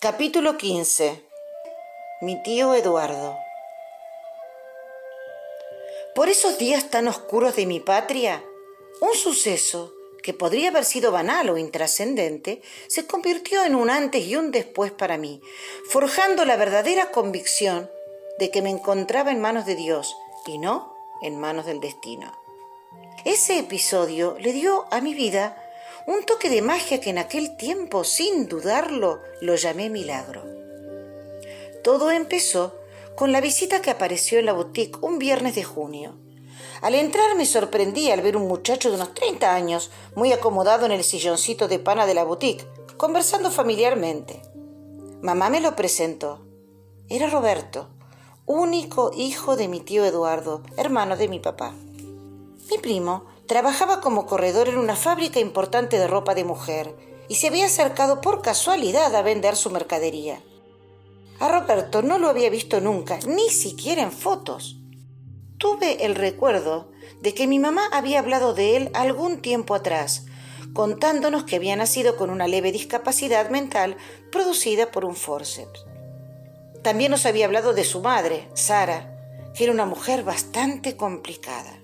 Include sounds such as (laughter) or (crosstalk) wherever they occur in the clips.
Capítulo 15. Mi tío Eduardo. Por esos días tan oscuros de mi patria, un suceso que podría haber sido banal o intrascendente, se convirtió en un antes y un después para mí, forjando la verdadera convicción de que me encontraba en manos de Dios y no en manos del destino. Ese episodio le dio a mi vida un toque de magia que en aquel tiempo, sin dudarlo, lo llamé milagro. Todo empezó con la visita que apareció en la boutique un viernes de junio. Al entrar me sorprendí al ver un muchacho de unos 30 años, muy acomodado en el silloncito de pana de la boutique, conversando familiarmente. Mamá me lo presentó. Era Roberto, único hijo de mi tío Eduardo, hermano de mi papá. Mi primo Trabajaba como corredor en una fábrica importante de ropa de mujer y se había acercado por casualidad a vender su mercadería. A Roberto no lo había visto nunca, ni siquiera en fotos. Tuve el recuerdo de que mi mamá había hablado de él algún tiempo atrás, contándonos que había nacido con una leve discapacidad mental producida por un forceps. También nos había hablado de su madre, Sara, que era una mujer bastante complicada.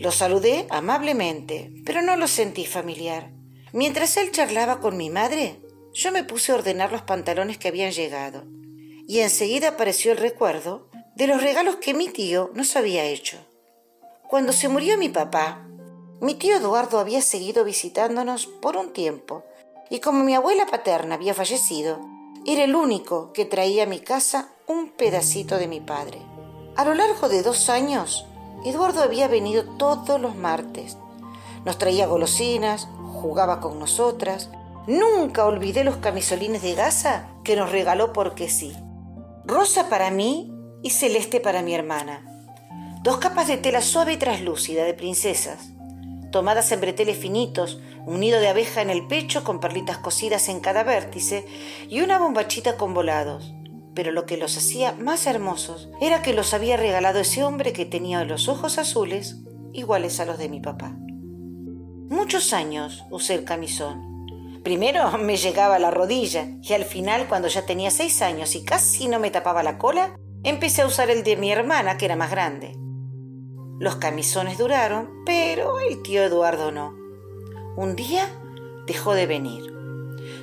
Lo saludé amablemente, pero no lo sentí familiar. Mientras él charlaba con mi madre, yo me puse a ordenar los pantalones que habían llegado, y enseguida apareció el recuerdo de los regalos que mi tío nos había hecho. Cuando se murió mi papá, mi tío Eduardo había seguido visitándonos por un tiempo, y como mi abuela paterna había fallecido, era el único que traía a mi casa un pedacito de mi padre. A lo largo de dos años, Eduardo había venido todos los martes. Nos traía golosinas, jugaba con nosotras. Nunca olvidé los camisolines de gasa que nos regaló porque sí. Rosa para mí y celeste para mi hermana. Dos capas de tela suave y traslúcida de princesas, tomadas en breteles finitos, un nido de abeja en el pecho con perlitas cosidas en cada vértice y una bombachita con volados pero lo que los hacía más hermosos era que los había regalado ese hombre que tenía los ojos azules iguales a los de mi papá. Muchos años usé el camisón. Primero (laughs) me llegaba a la rodilla y al final, cuando ya tenía seis años y casi no me tapaba la cola, empecé a usar el de mi hermana, que era más grande. Los camisones duraron, pero el tío Eduardo no. Un día dejó de venir.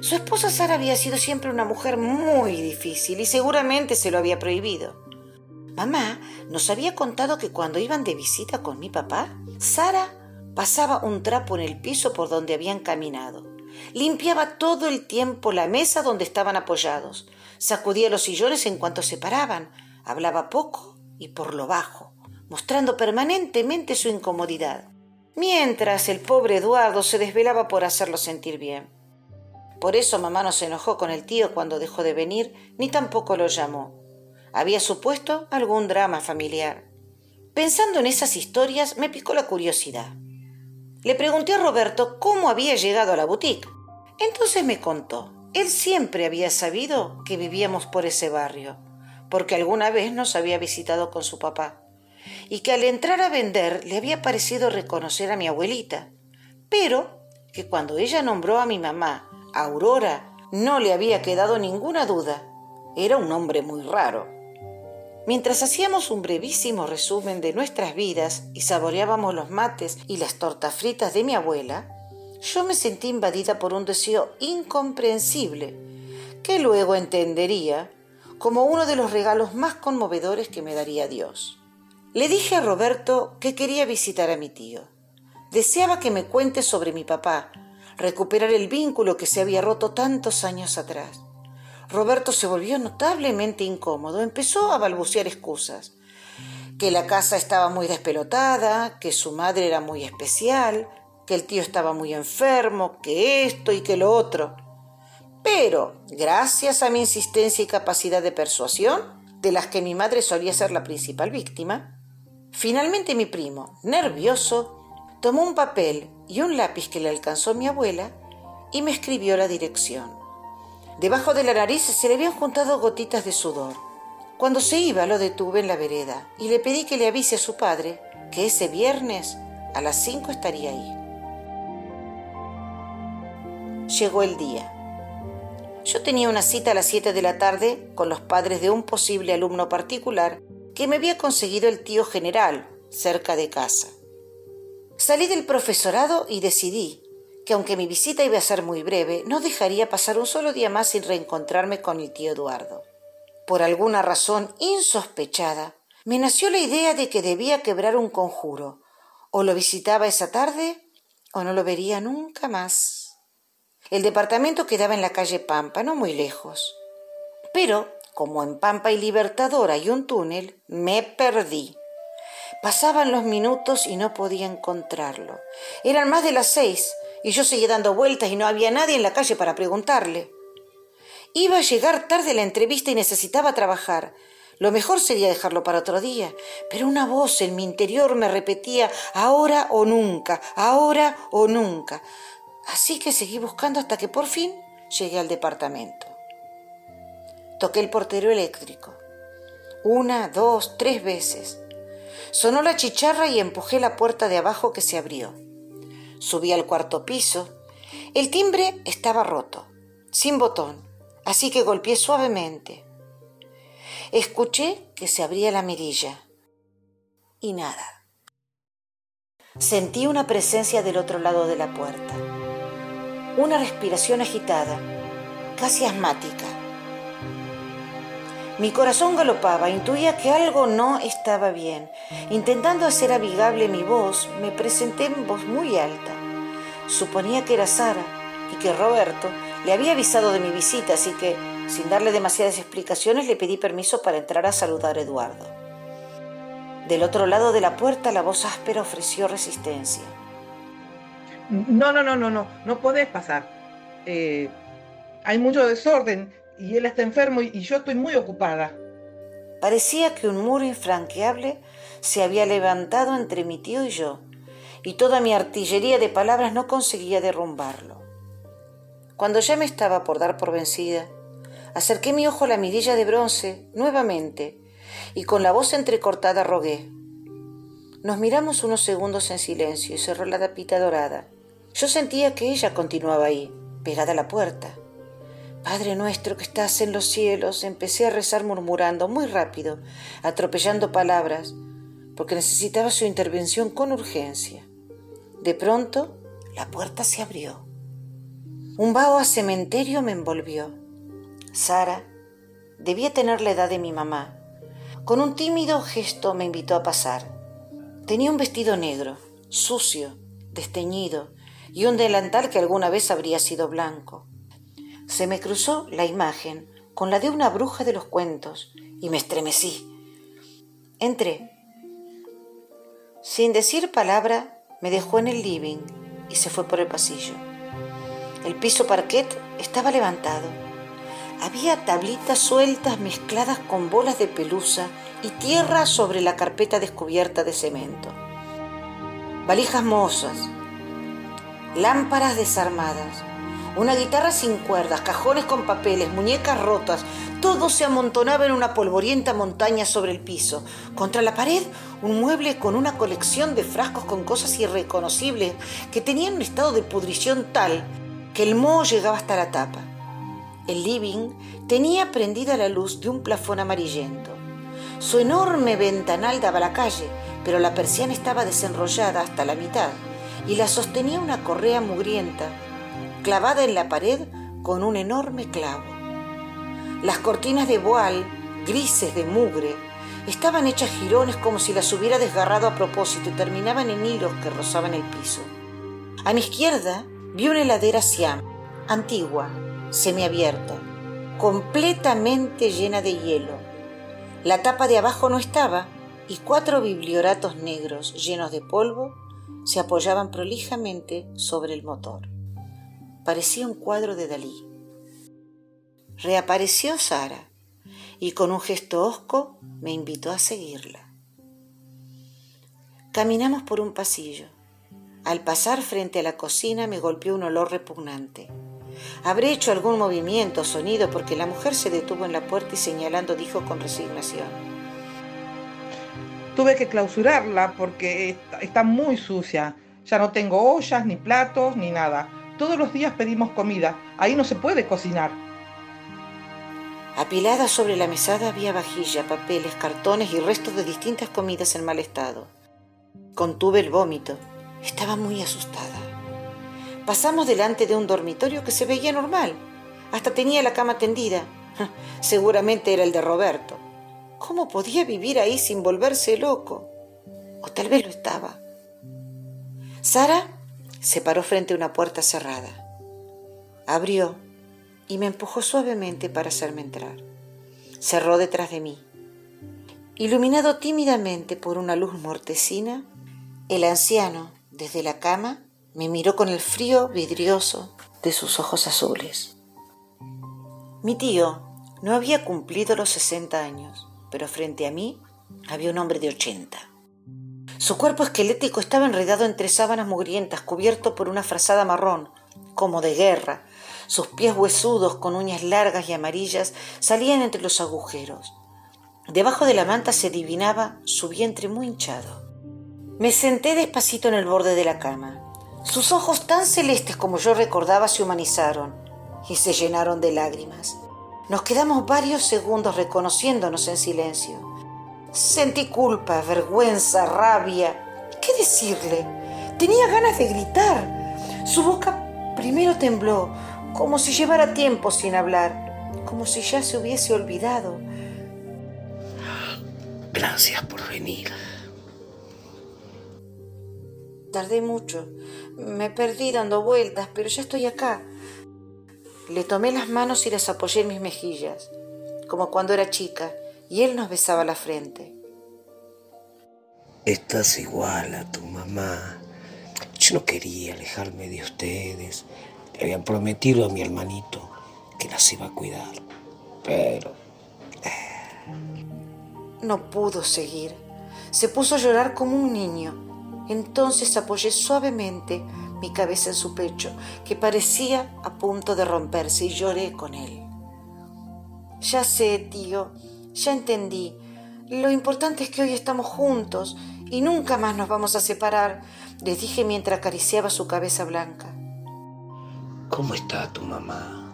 Su esposa Sara había sido siempre una mujer muy difícil y seguramente se lo había prohibido. Mamá nos había contado que cuando iban de visita con mi papá, Sara pasaba un trapo en el piso por donde habían caminado. Limpiaba todo el tiempo la mesa donde estaban apoyados. Sacudía los sillones en cuanto se paraban. Hablaba poco y por lo bajo, mostrando permanentemente su incomodidad, mientras el pobre Eduardo se desvelaba por hacerlo sentir bien. Por eso mamá no se enojó con el tío cuando dejó de venir, ni tampoco lo llamó. Había supuesto algún drama familiar. Pensando en esas historias, me picó la curiosidad. Le pregunté a Roberto cómo había llegado a la boutique. Entonces me contó. Él siempre había sabido que vivíamos por ese barrio, porque alguna vez nos había visitado con su papá, y que al entrar a vender le había parecido reconocer a mi abuelita, pero que cuando ella nombró a mi mamá Aurora no le había quedado ninguna duda. Era un hombre muy raro. Mientras hacíamos un brevísimo resumen de nuestras vidas y saboreábamos los mates y las tortas fritas de mi abuela, yo me sentí invadida por un deseo incomprensible, que luego entendería como uno de los regalos más conmovedores que me daría Dios. Le dije a Roberto que quería visitar a mi tío. Deseaba que me cuente sobre mi papá, recuperar el vínculo que se había roto tantos años atrás. Roberto se volvió notablemente incómodo, empezó a balbucear excusas, que la casa estaba muy despelotada, que su madre era muy especial, que el tío estaba muy enfermo, que esto y que lo otro. Pero, gracias a mi insistencia y capacidad de persuasión, de las que mi madre solía ser la principal víctima, finalmente mi primo, nervioso, tomó un papel y un lápiz que le alcanzó mi abuela y me escribió la dirección. Debajo de la nariz se le habían juntado gotitas de sudor. Cuando se iba lo detuve en la vereda y le pedí que le avise a su padre que ese viernes a las cinco estaría ahí. Llegó el día. Yo tenía una cita a las 7 de la tarde con los padres de un posible alumno particular que me había conseguido el tío general cerca de casa. Salí del profesorado y decidí que aunque mi visita iba a ser muy breve, no dejaría pasar un solo día más sin reencontrarme con el tío Eduardo. Por alguna razón insospechada, me nació la idea de que debía quebrar un conjuro. O lo visitaba esa tarde o no lo vería nunca más. El departamento quedaba en la calle Pampa, no muy lejos. Pero, como en Pampa y Libertador hay un túnel, me perdí. Pasaban los minutos y no podía encontrarlo. Eran más de las seis y yo seguía dando vueltas y no había nadie en la calle para preguntarle. Iba a llegar tarde la entrevista y necesitaba trabajar. Lo mejor sería dejarlo para otro día, pero una voz en mi interior me repetía ahora o nunca, ahora o nunca. Así que seguí buscando hasta que por fin llegué al departamento. Toqué el portero eléctrico. Una, dos, tres veces. Sonó la chicharra y empujé la puerta de abajo que se abrió. Subí al cuarto piso. El timbre estaba roto, sin botón, así que golpeé suavemente. Escuché que se abría la mirilla. Y nada. Sentí una presencia del otro lado de la puerta. Una respiración agitada, casi asmática. Mi corazón galopaba, intuía que algo no estaba bien. Intentando hacer amigable mi voz, me presenté en voz muy alta. Suponía que era Sara y que Roberto le había avisado de mi visita, así que, sin darle demasiadas explicaciones, le pedí permiso para entrar a saludar a Eduardo. Del otro lado de la puerta, la voz áspera ofreció resistencia. No, no, no, no, no, no podés pasar. Eh, hay mucho desorden y él está enfermo y, yo estoy muy ocupada. Parecía que un muro infranqueable se había levantado entre mi tío y yo, y toda mi artillería de palabras no conseguía derrumbarlo. Cuando ya me estaba por dar por vencida, acerqué mi ojo a la mirilla de bronce nuevamente y con la voz entrecortada rogué. Nos miramos unos segundos en silencio y cerró la tapita dorada. Yo sentía que ella continuaba ahí, pegada a la puerta. Padre nuestro que estás en los cielos, empecé a rezar murmurando muy rápido, atropellando palabras, porque necesitaba su intervención con urgencia. De pronto, la puerta se abrió. Un vaho a cementerio me envolvió. Sara debía tener la edad de mi mamá. Con un tímido gesto me invitó a pasar. Tenía un vestido negro, sucio, desteñido, y un delantal que alguna vez habría sido blanco se me cruzó la imagen con la de una bruja de los cuentos y me estremecí. Entré. Sin decir palabra, me dejó en el living y se fue por el pasillo. El piso parquet estaba levantado. Había tablitas sueltas mezcladas con bolas de pelusa y tierra sobre la carpeta descubierta de cemento. Valijas mozas, lámparas desarmadas, una guitarra sin cuerdas, cajones con papeles, muñecas rotas, todo se amontonaba en una polvorienta montaña sobre el piso. Contra la pared, un mueble con una colección de frascos con cosas irreconocibles que tenían un estado de pudrición tal que el moho llegaba hasta la tapa. El living tenía prendida la luz de un plafón amarillento. Su enorme ventanal daba a la calle, pero la persiana estaba desenrollada hasta la mitad y la sostenía una correa mugrienta clavada en la pared con un enorme clavo. Las cortinas de voal, grises de mugre, estaban hechas jirones como si las hubiera desgarrado a propósito y terminaban en hilos que rozaban el piso. A mi izquierda vi una heladera Siam, antigua, semiabierta, completamente llena de hielo. La tapa de abajo no estaba y cuatro biblioratos negros llenos de polvo se apoyaban prolijamente sobre el motor. Parecía un cuadro de Dalí. Reapareció Sara y con un gesto hosco me invitó a seguirla. Caminamos por un pasillo. Al pasar frente a la cocina me golpeó un olor repugnante. Habré hecho algún movimiento o sonido porque la mujer se detuvo en la puerta y señalando dijo con resignación. Tuve que clausurarla porque está muy sucia. Ya no tengo ollas, ni platos, ni nada. Todos los días pedimos comida. Ahí no se puede cocinar. Apilada sobre la mesada había vajilla, papeles, cartones y restos de distintas comidas en mal estado. Contuve el vómito. Estaba muy asustada. Pasamos delante de un dormitorio que se veía normal. Hasta tenía la cama tendida. Seguramente era el de Roberto. ¿Cómo podía vivir ahí sin volverse loco? O tal vez lo estaba. Sara se paró frente a una puerta cerrada. Abrió y me empujó suavemente para hacerme entrar. Cerró detrás de mí. Iluminado tímidamente por una luz mortecina, el anciano, desde la cama, me miró con el frío vidrioso de sus ojos azules. Mi tío no había cumplido los 60 años, pero frente a mí había un hombre de 80. Su cuerpo esquelético estaba enredado entre sábanas mugrientas, cubierto por una frazada marrón, como de guerra, sus pies huesudos con uñas largas y amarillas salían entre los agujeros. Debajo de la manta se adivinaba su vientre muy hinchado. Me senté despacito en el borde de la cama. Sus ojos tan celestes como yo recordaba se humanizaron y se llenaron de lágrimas. Nos quedamos varios segundos reconociéndonos en silencio. Sentí culpa, vergüenza, rabia. ¿Qué decirle? Tenía ganas de gritar. Su boca primero tembló, como si llevara tiempo sin hablar, como si ya se hubiese olvidado. Gracias por venir. Tardé mucho. Me perdí dando vueltas, pero ya estoy acá. Le tomé las manos y las apoyé en mis mejillas, como cuando era chica, y él nos besaba la frente. Estás igual a tu mamá. Yo no quería alejarme de ustedes. Le habían prometido a mi hermanito que las iba a cuidar. Pero... Eh. No pudo seguir. Se puso a llorar como un niño. Entonces apoyé suavemente mi cabeza en su pecho, que parecía a punto de romperse, y lloré con él. Ya sé, tío, ya entendí. Lo importante es que hoy estamos juntos y nunca más nos vamos a separar, les dije mientras acariciaba su cabeza blanca. ¿Cómo está tu mamá?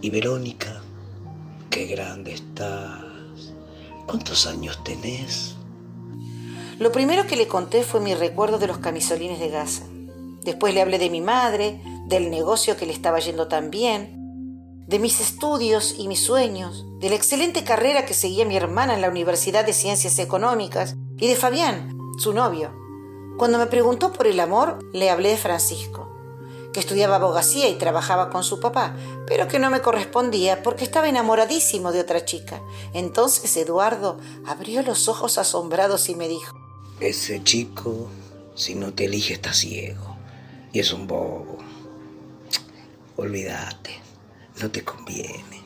¿Y Verónica? Qué grande estás. ¿Cuántos años tenés? Lo primero que le conté fue mi recuerdo de los camisolines de gasa. Después le hablé de mi madre, del negocio que le estaba yendo tan bien, de mis estudios y mis sueños, de la excelente carrera que seguía mi hermana en la Universidad de Ciencias Económicas y de Fabián, su novio. Cuando me preguntó por el amor, le hablé de Francisco que estudiaba abogacía y trabajaba con su papá, pero que no me correspondía porque estaba enamoradísimo de otra chica. Entonces Eduardo abrió los ojos asombrados y me dijo, Ese chico, si no te elige, está ciego y es un bobo. Olvídate, no te conviene.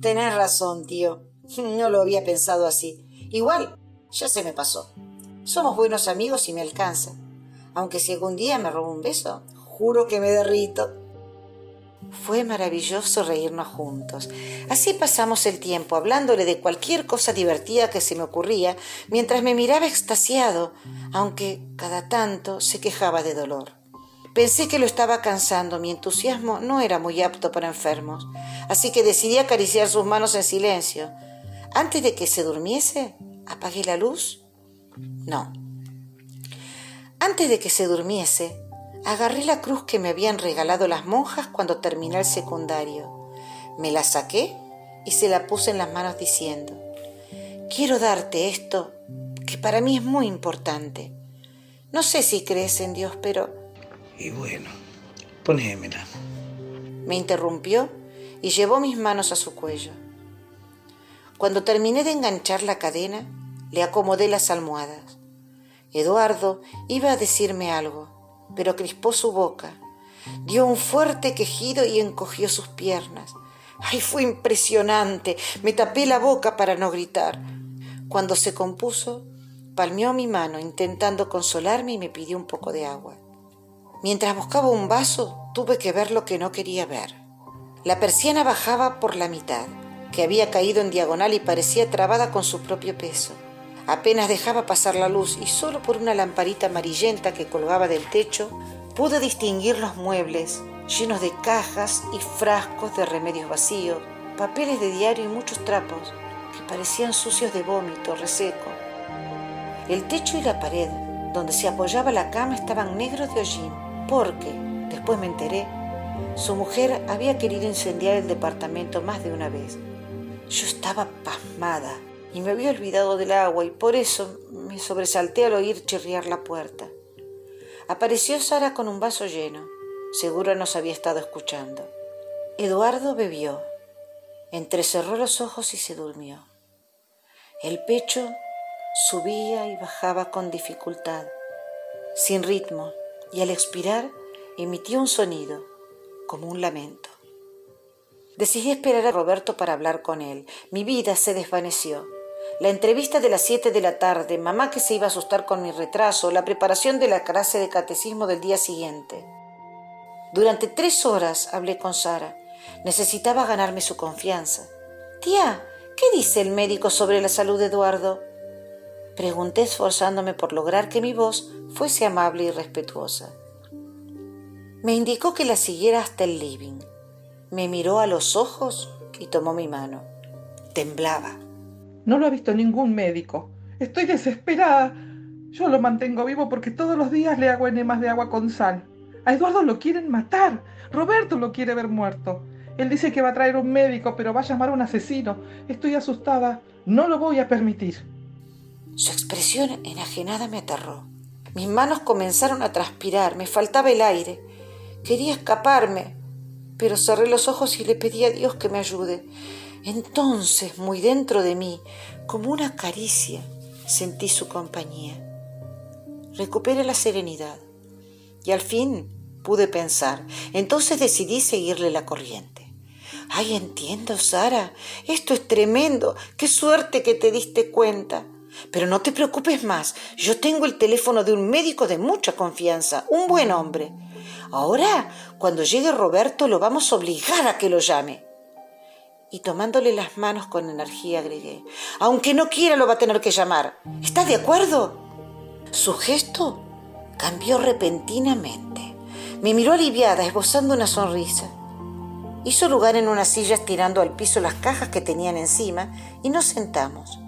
Tenés razón, tío. (laughs) No lo había pensado así. Igual, ya se me pasó. Somos buenos amigos y me alcanza aunque si algún día me robo un beso, juro que me derrito. Fue maravilloso reírnos juntos. Así pasamos el tiempo hablándole de cualquier cosa divertida que se me ocurría, mientras me miraba extasiado, aunque cada tanto se quejaba de dolor. Pensé que lo estaba cansando, mi entusiasmo no era muy apto para enfermos, así que decidí acariciar sus manos en silencio. Antes de que se durmiese, apagué la luz. No, antes de que se durmiese, agarré la cruz que me habían regalado las monjas cuando terminé el secundario. Me la saqué y se la puse en las manos diciendo, quiero darte esto que para mí es muy importante. No sé si crees en Dios, pero... Y bueno, ponémela. Me interrumpió y llevó mis manos a su cuello. Cuando terminé de enganchar la cadena, le acomodé las almohadas. Eduardo iba a decirme algo, pero crispó su boca, dio un fuerte quejido y encogió sus piernas. ¡Ay, fue impresionante! Me tapé la boca para no gritar. Cuando se compuso, palmeó mi mano intentando consolarme y me pidió un poco de agua. Mientras buscaba un vaso, tuve que ver lo que no quería ver. La persiana bajaba por la mitad, que había caído en diagonal y parecía trabada con su propio peso. Apenas dejaba pasar la luz y solo por una lamparita amarillenta que colgaba del techo pude distinguir los muebles llenos de cajas y frascos de remedios vacíos, papeles de diario y muchos trapos que parecían sucios de vómito reseco. El techo y la pared donde se apoyaba la cama estaban negros de hollín, porque, después me enteré, su mujer había querido incendiar el departamento más de una vez. Yo estaba pasmada y me había olvidado del agua y por eso me sobresalté al oír chirriar la puerta. Apareció Sara con un vaso lleno. Seguro nos había estado escuchando. Eduardo bebió, entrecerró los ojos y se durmió. El pecho subía y bajaba con dificultad, sin ritmo, y al expirar emitió un sonido, como un lamento. Decidí esperar a Roberto para hablar con él. Mi vida se desvaneció. La entrevista de las siete de la tarde, mamá que se iba a asustar con mi retraso, la preparación de la clase de catecismo del día siguiente. Durante tres horas hablé con Sara. Necesitaba ganarme su confianza. Tía, ¿qué dice el médico sobre la salud de Eduardo? Pregunté esforzándome por lograr que mi voz fuese amable y respetuosa. Me indicó que la siguiera hasta el living. Me miró a los ojos y tomó mi mano. Temblaba. No lo ha visto ningún médico. Estoy desesperada. Yo lo mantengo vivo porque todos los días le hago enemas de agua con sal. A Eduardo lo quieren matar. Roberto lo quiere ver muerto. Él dice que va a traer un médico, pero va a llamar a un asesino. Estoy asustada. No lo voy a permitir. Su expresión enajenada me aterró. Mis manos comenzaron a transpirar. Me faltaba el aire. Quería escaparme, pero cerré los ojos y le pedí a Dios que me ayude. Entonces, muy dentro de mí, como una caricia, sentí su compañía. Recuperé la serenidad y al fin pude pensar. Entonces decidí seguirle la corriente. Ay, entiendo, Sara. Esto es tremendo. Qué suerte que te diste cuenta. Pero no te preocupes más. Yo tengo el teléfono de un médico de mucha confianza, un buen hombre. Ahora, cuando llegue Roberto, lo vamos a obligar a que lo llame. Y tomándole las manos con energía agregué, aunque no quiera lo va a tener que llamar. ¿Estás de acuerdo? Su gesto cambió repentinamente. Me miró aliviada, esbozando una sonrisa. Hizo lugar en una silla estirando al piso las cajas que tenían encima y nos sentamos.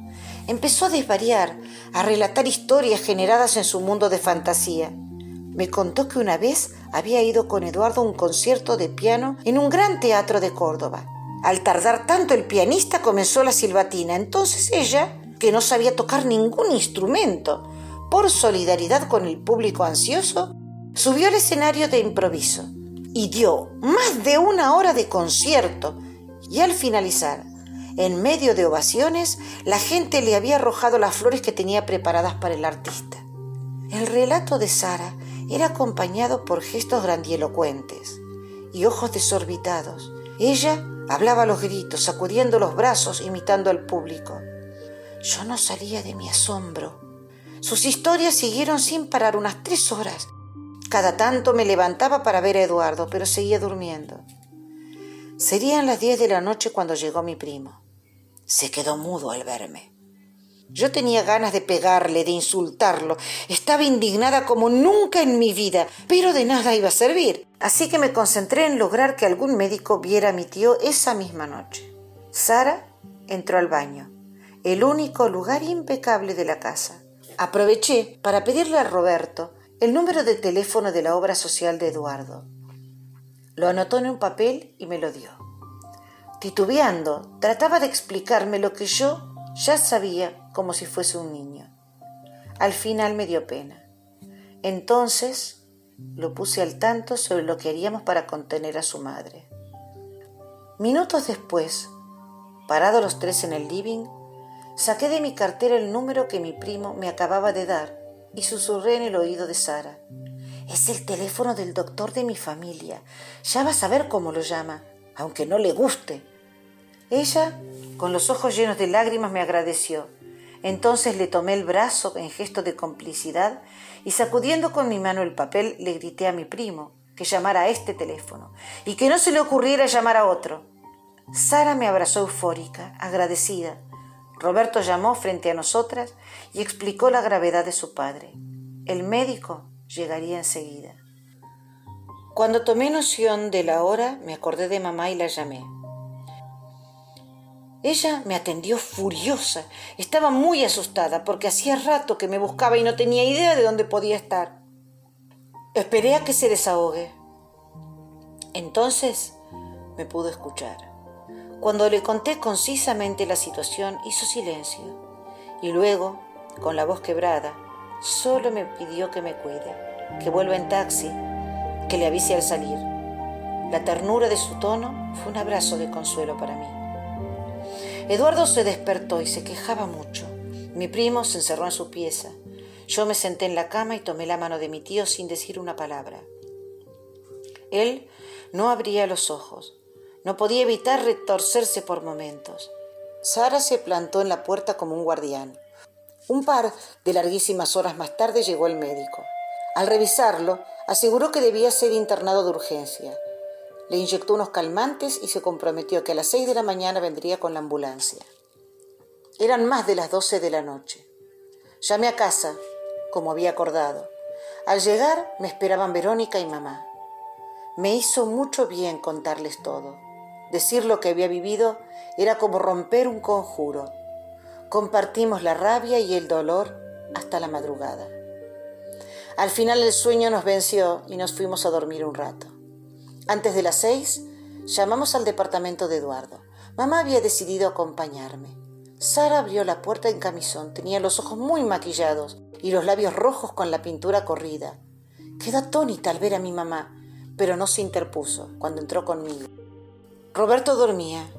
Empezó a desvariar, a relatar historias generadas en su mundo de fantasía. Me contó que una vez había ido con Eduardo a un concierto de piano en un gran teatro de Córdoba. Al tardar tanto el pianista comenzó la silbatina. Entonces ella, que no sabía tocar ningún instrumento, por solidaridad con el público ansioso, subió al escenario de improviso y dio más de una hora de concierto. Y al finalizar, en medio de ovaciones, la gente le había arrojado las flores que tenía preparadas para el artista. El relato de Sara era acompañado por gestos grandielocuentes y ojos desorbitados. Ella hablaba a los gritos, sacudiendo los brazos, imitando al público. Yo no salía de mi asombro. Sus historias siguieron sin parar unas tres horas. Cada tanto me levantaba para ver a Eduardo, pero seguía durmiendo. Serían las diez de la noche cuando llegó mi primo. Se quedó mudo al verme. Yo tenía ganas de pegarle, de insultarlo. Estaba indignada como nunca en mi vida, pero de nada iba a servir. Así que me concentré en lograr que algún médico viera a mi tío esa misma noche. Sara entró al baño, el único lugar impecable de la casa. Aproveché para pedirle a Roberto el número de teléfono de la obra social de Eduardo. Lo anotó en un papel y me lo dio. Titubeando, trataba de explicarme lo que yo ya sabía como si fuese un niño. Al final me dio pena. Entonces lo puse al tanto sobre lo que haríamos para contener a su madre. Minutos después, parados los tres en el living, saqué de mi cartera el número que mi primo me acababa de dar y susurré en el oído de Sara. Es el teléfono del doctor de mi familia. Ya vas a ver cómo lo llama, aunque no le guste. Ella, con los ojos llenos de lágrimas, me agradeció. Entonces le tomé el brazo en gesto de complicidad y sacudiendo con mi mano el papel le grité a mi primo que llamara a este teléfono y que no se le ocurriera llamar a otro. Sara me abrazó eufórica, agradecida. Roberto llamó frente a nosotras y explicó la gravedad de su padre. El médico llegaría enseguida. Cuando tomé noción de la hora, me acordé de mamá y la llamé. Ella me atendió furiosa. Estaba muy asustada porque hacía rato que me buscaba y no tenía idea de dónde podía estar. Esperé a que se desahogue. Entonces me pudo escuchar. Cuando le conté concisamente la situación, hizo silencio y luego, con la voz quebrada, solo me pidió que me cuide, que vuelva en taxi, que le avise al salir. La ternura de su tono fue un abrazo de consuelo para mí. Eduardo se despertó y se quejaba mucho. Mi primo se encerró en su pieza. Yo me senté en la cama y tomé la mano de mi tío sin decir una palabra. Él no abría los ojos. No podía evitar retorcerse por momentos. Sara se plantó en la puerta como un guardián. Un par de larguísimas horas más tarde llegó el médico. Al revisarlo, aseguró que debía ser internado de urgencia. Le inyectó unos calmantes y se comprometió que a las seis de la mañana vendría con la ambulancia. Eran más de las doce de la noche. Llamé a casa, como había acordado. Al llegar me esperaban Verónica y mamá. Me hizo mucho bien contarles todo. Decir lo que había vivido era como romper un conjuro. Compartimos la rabia y el dolor hasta la madrugada. Al final el sueño nos venció y nos fuimos a dormir un rato. Antes de las seis, llamamos al departamento de Eduardo. Mamá había decidido acompañarme. Sara abrió la puerta en camisón, tenía los ojos muy maquillados y los labios rojos con la pintura corrida. Quedó atónita al ver a mi mamá, pero no se interpuso cuando entró conmigo. Roberto dormía.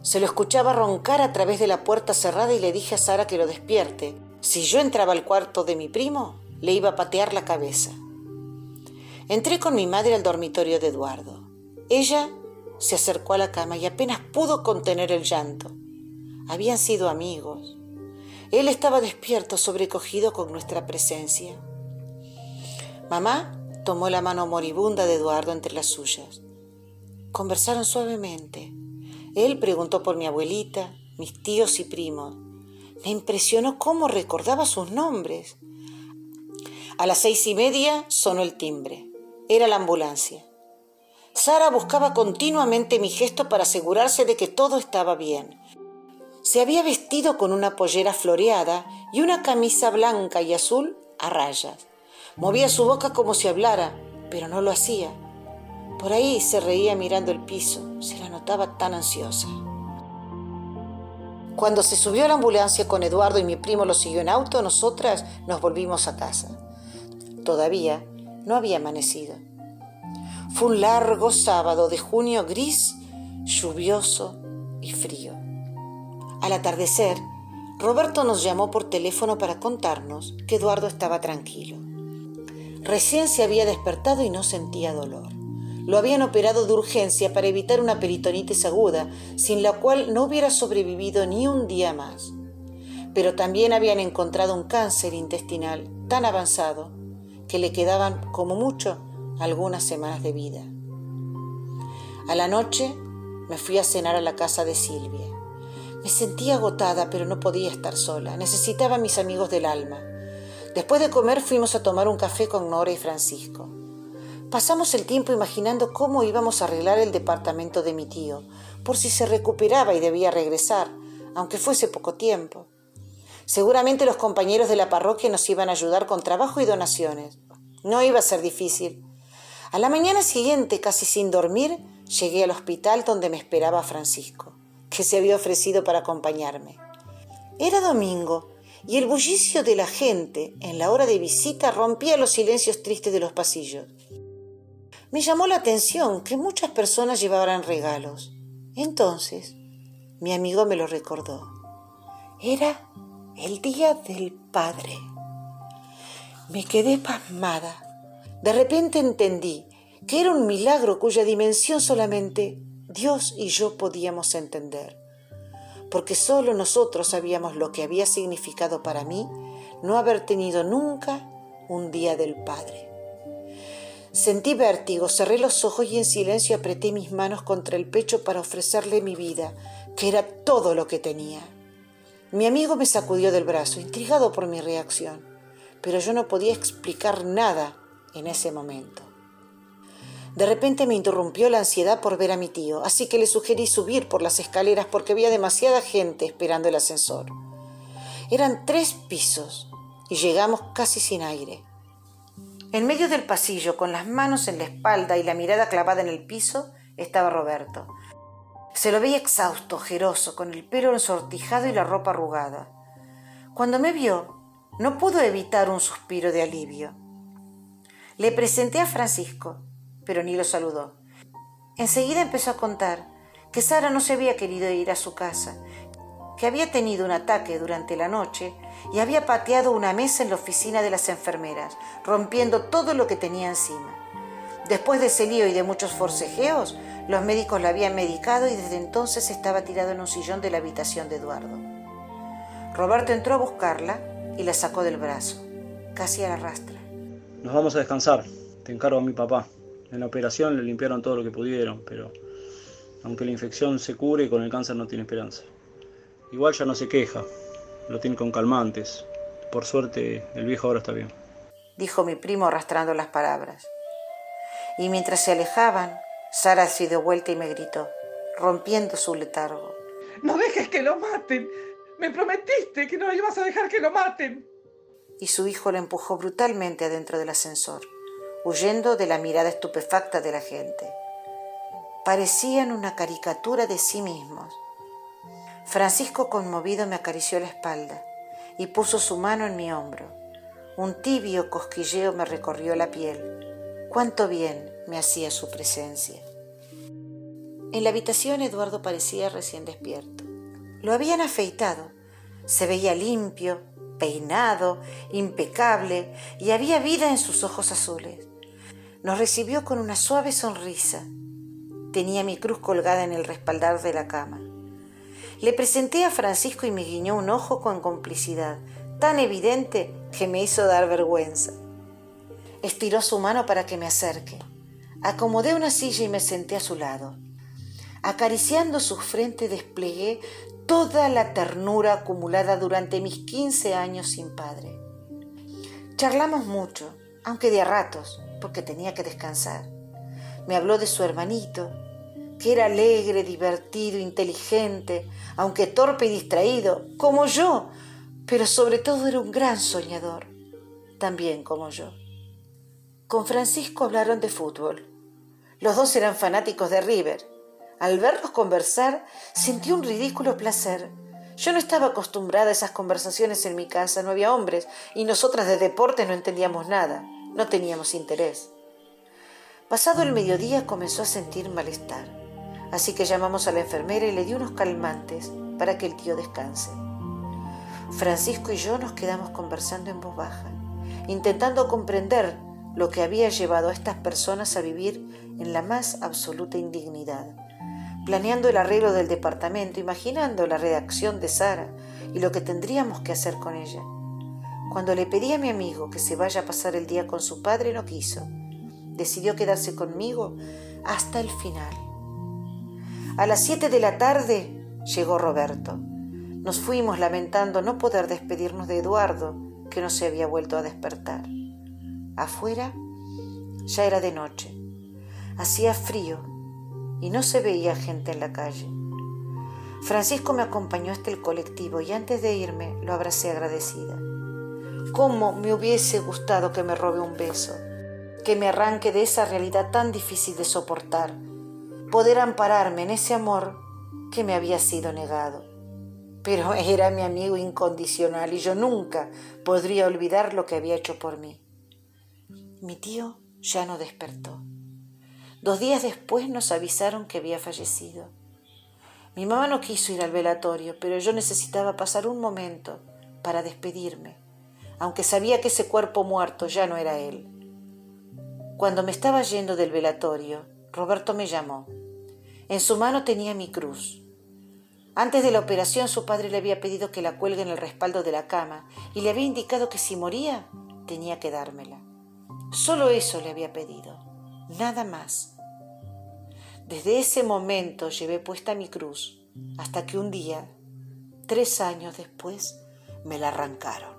Se lo escuchaba roncar a través de la puerta cerrada y le dije a Sara que lo despierte. Si yo entraba al cuarto de mi primo, le iba a patear la cabeza. Entré con mi madre al dormitorio de Eduardo. Ella se acercó a la cama y apenas pudo contener el llanto. Habían sido amigos. Él estaba despierto, sobrecogido con nuestra presencia. Mamá tomó la mano moribunda de Eduardo entre las suyas. Conversaron suavemente. Él preguntó por mi abuelita, mis tíos y primos. Me impresionó cómo recordaba sus nombres. A las seis y media sonó el timbre. Era la ambulancia. Sara buscaba continuamente mi gesto para asegurarse de que todo estaba bien. Se había vestido con una pollera floreada y una camisa blanca y azul a rayas. Movía su boca como si hablara, pero no lo hacía. Por ahí se reía mirando el piso, se la notaba tan ansiosa. Cuando se subió a la ambulancia con Eduardo y mi primo lo siguió en auto, nosotras nos volvimos a casa. Todavía no había amanecido. Fue un largo sábado de junio gris, lluvioso y frío. Al atardecer, Roberto nos llamó por teléfono para contarnos que Eduardo estaba tranquilo. Recién se había despertado y no sentía dolor. Lo habían operado de urgencia para evitar una peritonitis aguda, sin la cual no hubiera sobrevivido ni un día más. Pero también habían encontrado un cáncer intestinal tan avanzado que le quedaban como mucho algunas semanas de vida. A la noche me fui a cenar a la casa de Silvia. Me sentía agotada, pero no podía estar sola. Necesitaba a mis amigos del alma. Después de comer fuimos a tomar un café con Nora y Francisco. Pasamos el tiempo imaginando cómo íbamos a arreglar el departamento de mi tío, por si se recuperaba y debía regresar, aunque fuese poco tiempo. Seguramente los compañeros de la parroquia nos iban a ayudar con trabajo y donaciones. No iba a ser difícil. A la mañana siguiente, casi sin dormir, llegué al hospital donde me esperaba Francisco, que se había ofrecido para acompañarme. Era domingo y el bullicio de la gente en la hora de visita rompía los silencios tristes de los pasillos. Me llamó la atención que muchas personas llevaban regalos. Entonces, mi amigo me lo recordó. Era el Día del Padre. Me quedé pasmada. De repente entendí que era un milagro cuya dimensión solamente Dios y yo podíamos entender. Porque solo nosotros sabíamos lo que había significado para mí no haber tenido nunca un Día del Padre. Sentí vértigo, cerré los ojos y en silencio apreté mis manos contra el pecho para ofrecerle mi vida, que era todo lo que tenía. Mi amigo me sacudió del brazo, intrigado por mi reacción, pero yo no podía explicar nada en ese momento. De repente me interrumpió la ansiedad por ver a mi tío, así que le sugerí subir por las escaleras porque había demasiada gente esperando el ascensor. Eran tres pisos y llegamos casi sin aire. En medio del pasillo, con las manos en la espalda y la mirada clavada en el piso, estaba Roberto. Se lo veía exhausto, ojeroso, con el pelo ensortijado y la ropa arrugada. Cuando me vio, no pudo evitar un suspiro de alivio. Le presenté a Francisco, pero ni lo saludó. Enseguida empezó a contar que Sara no se había querido ir a su casa, que había tenido un ataque durante la noche y había pateado una mesa en la oficina de las enfermeras, rompiendo todo lo que tenía encima. Después de ese lío y de muchos forcejeos, los médicos la habían medicado y desde entonces estaba tirado en un sillón de la habitación de Eduardo. Roberto entró a buscarla y la sacó del brazo, casi a la rastra. Nos vamos a descansar, te encargo a mi papá. En la operación le limpiaron todo lo que pudieron, pero aunque la infección se cure, con el cáncer no tiene esperanza. Igual ya no se queja, lo tiene con calmantes. Por suerte, el viejo ahora está bien. Dijo mi primo arrastrando las palabras. Y mientras se alejaban, Sara se dio vuelta y me gritó, rompiendo su letargo. No dejes que lo maten. Me prometiste que no ibas a dejar que lo maten. Y su hijo lo empujó brutalmente adentro del ascensor huyendo de la mirada estupefacta de la gente. Parecían una caricatura de sí mismos. Francisco conmovido me acarició la espalda y puso su mano en mi hombro. Un tibio cosquilleo me recorrió la piel. Cuánto bien me hacía su presencia. En la habitación Eduardo parecía recién despierto. Lo habían afeitado. Se veía limpio, peinado, impecable, y había vida en sus ojos azules. Nos recibió con una suave sonrisa. Tenía mi cruz colgada en el respaldar de la cama. Le presenté a Francisco y me guiñó un ojo con complicidad, tan evidente que me hizo dar vergüenza. Estiró su mano para que me acerque. Acomodé una silla y me senté a su lado. Acariciando su frente desplegué toda la ternura acumulada durante mis quince años sin padre. Charlamos mucho, aunque de a ratos porque tenía que descansar. Me habló de su hermanito, que era alegre, divertido, inteligente, aunque torpe y distraído, como yo, pero sobre todo era un gran soñador, también como yo. Con Francisco hablaron de fútbol. Los dos eran fanáticos de River. Al verlos conversar, sentí un ridículo placer. Yo no estaba acostumbrada a esas conversaciones en mi casa, no había hombres, y nosotras de deporte no entendíamos nada. No teníamos interés. Pasado el mediodía comenzó a sentir malestar, así que llamamos a la enfermera y le di unos calmantes para que el tío descanse. Francisco y yo nos quedamos conversando en voz baja, intentando comprender lo que había llevado a estas personas a vivir en la más absoluta indignidad, planeando el arreglo del departamento, imaginando la redacción de Sara y lo que tendríamos que hacer con ella. Cuando le pedí a mi amigo que se vaya a pasar el día con su padre, no quiso. Decidió quedarse conmigo hasta el final. A las siete de la tarde llegó Roberto. Nos fuimos lamentando no poder despedirnos de Eduardo, que no se había vuelto a despertar. Afuera ya era de noche. Hacía frío y no se veía gente en la calle. Francisco me acompañó hasta el colectivo y antes de irme lo abracé agradecida. ¿Cómo me hubiese gustado que me robe un beso? Que me arranque de esa realidad tan difícil de soportar. Poder ampararme en ese amor que me había sido negado. Pero era mi amigo incondicional y yo nunca podría olvidar lo que había hecho por mí. Mi tío ya no despertó. Dos días después nos avisaron que había fallecido. Mi mamá no quiso ir al velatorio, pero yo necesitaba pasar un momento para despedirme aunque sabía que ese cuerpo muerto ya no era él. Cuando me estaba yendo del velatorio, Roberto me llamó. En su mano tenía mi cruz. Antes de la operación su padre le había pedido que la cuelgue en el respaldo de la cama y le había indicado que si moría tenía que dármela. Solo eso le había pedido, nada más. Desde ese momento llevé puesta mi cruz hasta que un día, tres años después, me la arrancaron.